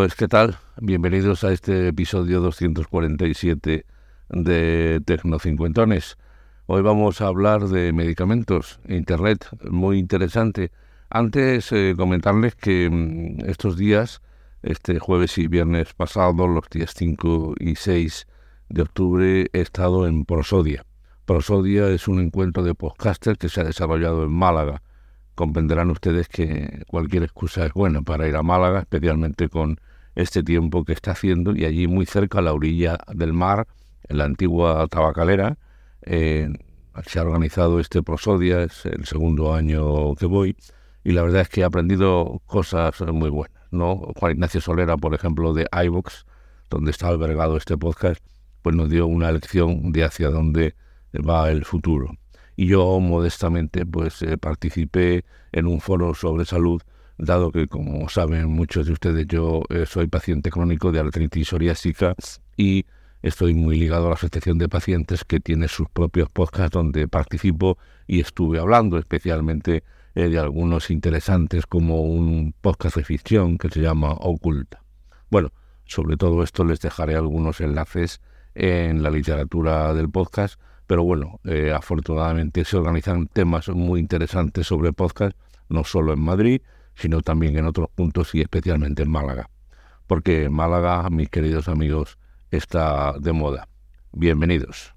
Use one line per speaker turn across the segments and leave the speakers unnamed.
Pues qué tal, bienvenidos a este episodio 247 de Tecnocincuentones. Hoy vamos a hablar de medicamentos, internet, muy interesante. Antes eh, comentarles que mm, estos días, este jueves y viernes pasado, los días 5 y 6 de octubre, he estado en Prosodia. Prosodia es un encuentro de podcasters que se ha desarrollado en Málaga comprenderán ustedes que cualquier excusa es buena para ir a Málaga, especialmente con este tiempo que está haciendo y allí muy cerca a la orilla del mar, en la antigua tabacalera, eh, se ha organizado este Prosodia, es el segundo año que voy y la verdad es que he aprendido cosas muy buenas. ¿no? Juan Ignacio Solera, por ejemplo, de iVox, donde está albergado este podcast, pues nos dio una lección de hacia dónde va el futuro y yo modestamente pues eh, participé en un foro sobre salud, dado que como saben muchos de ustedes yo eh, soy paciente crónico de artritis psoriásica y estoy muy ligado a la Asociación de Pacientes que tiene sus propios podcasts donde participo y estuve hablando especialmente eh, de algunos interesantes como un podcast de ficción que se llama Oculta. Bueno, sobre todo esto les dejaré algunos enlaces en la literatura del podcast pero bueno, eh, afortunadamente se organizan temas muy interesantes sobre podcast, no solo en Madrid, sino también en otros puntos y especialmente en Málaga. Porque Málaga, mis queridos amigos, está de moda. Bienvenidos.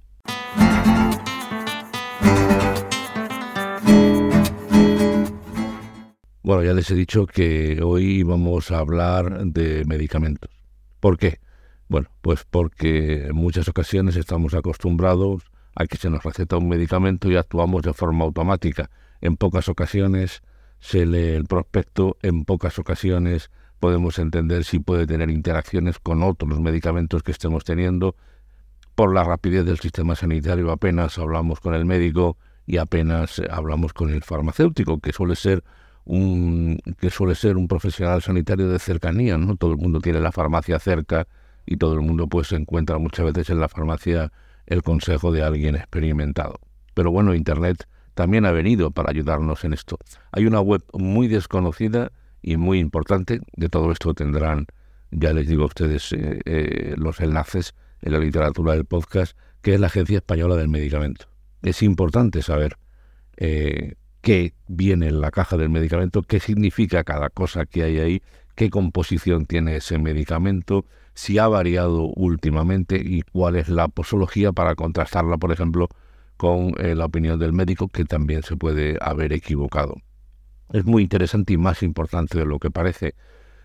Bueno, ya les he dicho que hoy vamos a hablar de medicamentos. ¿Por qué? Bueno, pues porque en muchas ocasiones estamos acostumbrados a que se nos receta un medicamento y actuamos de forma automática. En pocas ocasiones se lee el prospecto, en pocas ocasiones podemos entender si puede tener interacciones con otros medicamentos que estemos teniendo. Por la rapidez del sistema sanitario apenas hablamos con el médico y apenas hablamos con el farmacéutico, que suele ser un que suele ser un profesional sanitario de cercanía, ¿no? Todo el mundo tiene la farmacia cerca y todo el mundo pues se encuentra muchas veces en la farmacia el consejo de alguien experimentado. Pero bueno, Internet también ha venido para ayudarnos en esto. Hay una web muy desconocida y muy importante, de todo esto tendrán, ya les digo a ustedes, eh, eh, los enlaces en la literatura del podcast, que es la Agencia Española del Medicamento. Es importante saber eh, qué viene en la caja del medicamento, qué significa cada cosa que hay ahí, qué composición tiene ese medicamento, si ha variado últimamente y cuál es la posología para contrastarla, por ejemplo, con eh, la opinión del médico, que también se puede haber equivocado. Es muy interesante y más importante de lo que parece.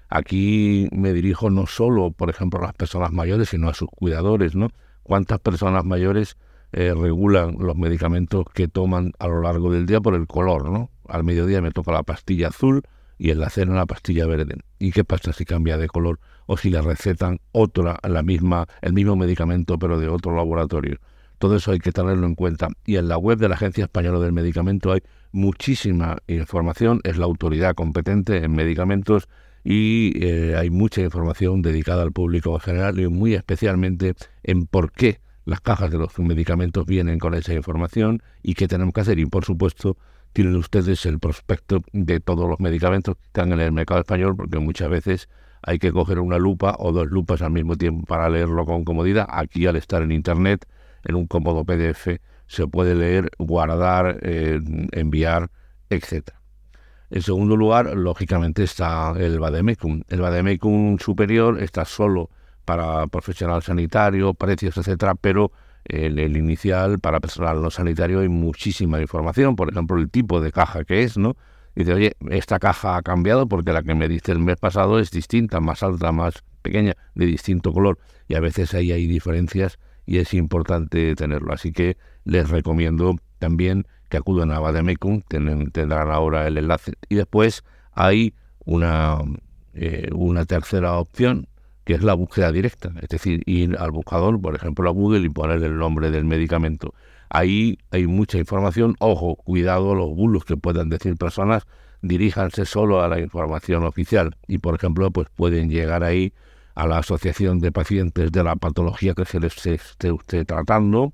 Aquí me dirijo no solo, por ejemplo, a las personas mayores, sino a sus cuidadores, ¿no? ¿Cuántas personas mayores eh, regulan los medicamentos que toman a lo largo del día por el color, ¿no? Al mediodía me toca la pastilla azul y en la cena la pastilla verde. ¿Y qué pasa si cambia de color? o si le recetan otra, la misma, el mismo medicamento pero de otro laboratorio. Todo eso hay que tenerlo en cuenta. Y en la web de la Agencia Española del Medicamento hay muchísima información, es la autoridad competente en medicamentos y eh, hay mucha información dedicada al público en general y muy especialmente en por qué las cajas de los medicamentos vienen con esa información y qué tenemos que hacer. Y por supuesto, tienen ustedes el prospecto de todos los medicamentos que están en el mercado español, porque muchas veces hay que coger una lupa o dos lupas al mismo tiempo para leerlo con comodidad. Aquí al estar en Internet, en un cómodo PDF, se puede leer, guardar, eh, enviar, etc. En segundo lugar, lógicamente, está el Bademecum. El Bademecum superior está solo para profesional sanitario, precios, etcétera, pero el, el, inicial para personal no sanitario hay muchísima información, por ejemplo, el tipo de caja que es, ¿no? dice, oye, esta caja ha cambiado porque la que me diste el mes pasado es distinta, más alta, más pequeña, de distinto color. Y a veces ahí hay diferencias y es importante tenerlo. Así que les recomiendo también que acudan a Bademecum, tendrán ahora el enlace. Y después hay una, eh, una tercera opción, que es la búsqueda directa, es decir, ir al buscador, por ejemplo, a Google y poner el nombre del medicamento. Ahí hay mucha información. Ojo, cuidado los bulos que puedan decir personas, diríjanse solo a la información oficial y, por ejemplo, pues pueden llegar ahí a la asociación de pacientes de la patología que se les esté usted tratando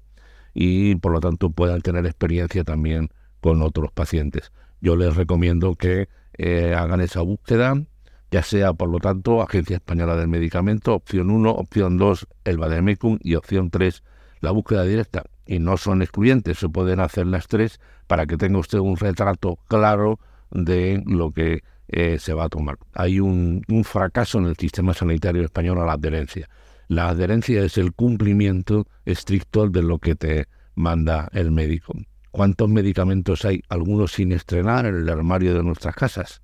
y, por lo tanto, puedan tener experiencia también con otros pacientes. Yo les recomiendo que eh, hagan esa búsqueda, ya sea, por lo tanto, Agencia Española del Medicamento, opción 1, opción 2, el Bademecum y opción 3, la búsqueda directa. Y no son excluyentes, se pueden hacer las tres para que tenga usted un retrato claro de lo que eh, se va a tomar. Hay un, un fracaso en el sistema sanitario español a la adherencia. La adherencia es el cumplimiento estricto de lo que te manda el médico. ¿Cuántos medicamentos hay? Algunos sin estrenar en el armario de nuestras casas.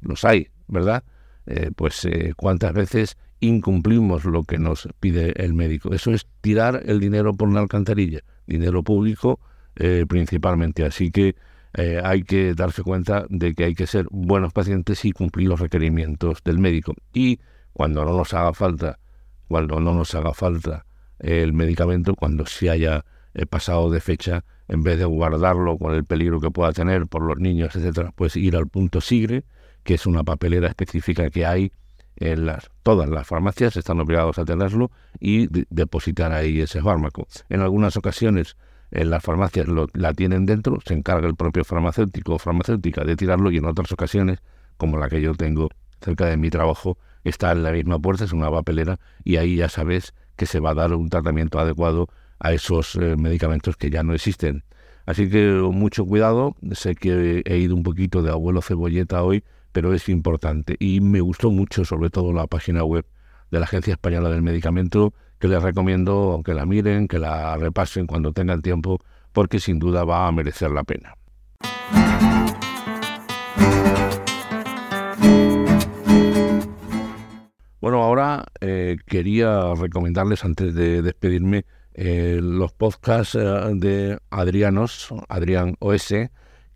Los hay, ¿verdad? Eh, pues eh, cuántas veces incumplimos lo que nos pide el médico. Eso es tirar el dinero por una alcantarilla, dinero público principalmente. Así que hay que darse cuenta de que hay que ser buenos pacientes y cumplir los requerimientos del médico. Y cuando no nos haga falta, cuando no nos haga falta el medicamento, cuando se haya pasado de fecha, en vez de guardarlo con el peligro que pueda tener por los niños, etcétera, pues ir al punto SIGRE que es una papelera específica que hay en las, todas las farmacias, están obligados a tenerlo y depositar ahí ese fármaco. En algunas ocasiones en las farmacias lo, la tienen dentro, se encarga el propio farmacéutico o farmacéutica de tirarlo y en otras ocasiones, como la que yo tengo cerca de mi trabajo, está en la misma puerta, es una papelera y ahí ya sabes que se va a dar un tratamiento adecuado a esos eh, medicamentos que ya no existen. Así que mucho cuidado, sé que he ido un poquito de abuelo cebolleta hoy, pero es importante. Y me gustó mucho, sobre todo, la página web de la Agencia Española del Medicamento, que les recomiendo que la miren, que la repasen cuando tengan tiempo, porque sin duda va a merecer la pena. Bueno, ahora eh, quería recomendarles, antes de despedirme, eh, los podcasts eh, de Adrianos, Adrián OS,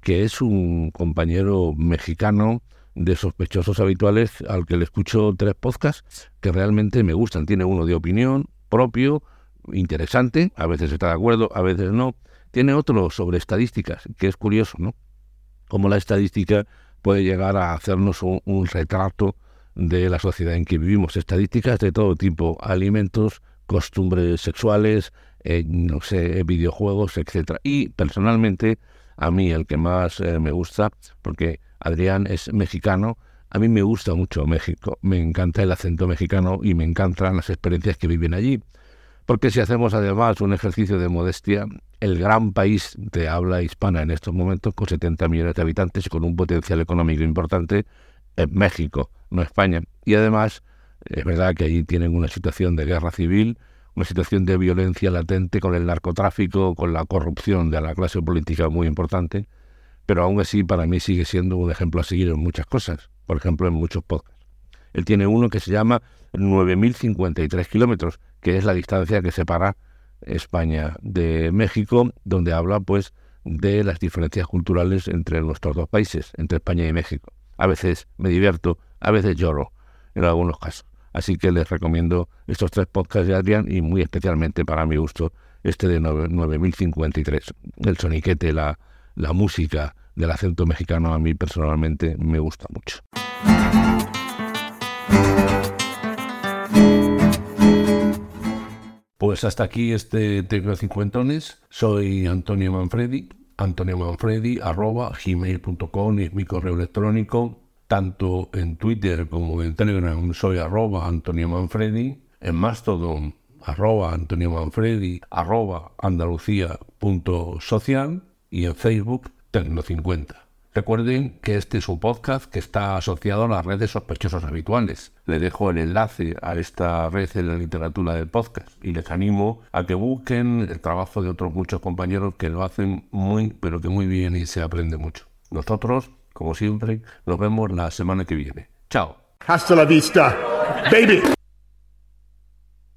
que es un compañero mexicano de sospechosos habituales al que le escucho tres podcasts que realmente me gustan. Tiene uno de opinión propio, interesante, a veces está de acuerdo, a veces no. Tiene otro sobre estadísticas, que es curioso, ¿no? Cómo la estadística puede llegar a hacernos un, retrato de la sociedad en que vivimos. Estadísticas de todo tipo, alimentos, costumbres sexuales, eh, no sé, videojuegos, etcétera. Y personalmente, a mí el que más eh, me gusta, porque Adrián es mexicano. A mí me gusta mucho México, me encanta el acento mexicano y me encantan las experiencias que viven allí. Porque si hacemos además un ejercicio de modestia, el gran país de habla hispana en estos momentos, con 70 millones de habitantes y con un potencial económico importante, es México, no España. Y además, es verdad que allí tienen una situación de guerra civil, una situación de violencia latente con el narcotráfico, con la corrupción de la clase política muy importante pero aún así para mí sigue siendo un ejemplo a seguir en muchas cosas, por ejemplo en muchos podcasts. Él tiene uno que se llama 9.053 kilómetros, que es la distancia que separa España de México, donde habla pues de las diferencias culturales entre nuestros dos países, entre España y México. A veces me divierto, a veces lloro, en algunos casos. Así que les recomiendo estos tres podcasts de Adrián y muy especialmente para mi gusto este de 9053, el soniquete, la, la música del acento mexicano a mí personalmente me gusta mucho. Pues hasta aquí este Tecno Cincuentones. Soy Antonio Manfredi. Antonio Manfredi, arroba gmail.com es mi correo electrónico. Tanto en Twitter como en Telegram soy arroba Antonio Manfredi. En Mastodon, arroba Antonio Manfredi, arroba andalucía.social y en Facebook Tecno50. Recuerden que este es un podcast que está asociado a las redes sospechosos habituales. Le dejo el enlace a esta red en la literatura del podcast y les animo a que busquen el trabajo de otros muchos compañeros que lo hacen muy, pero que muy bien y se aprende mucho. Nosotros, como siempre, nos vemos la semana que viene. Chao.
Hasta la vista, baby.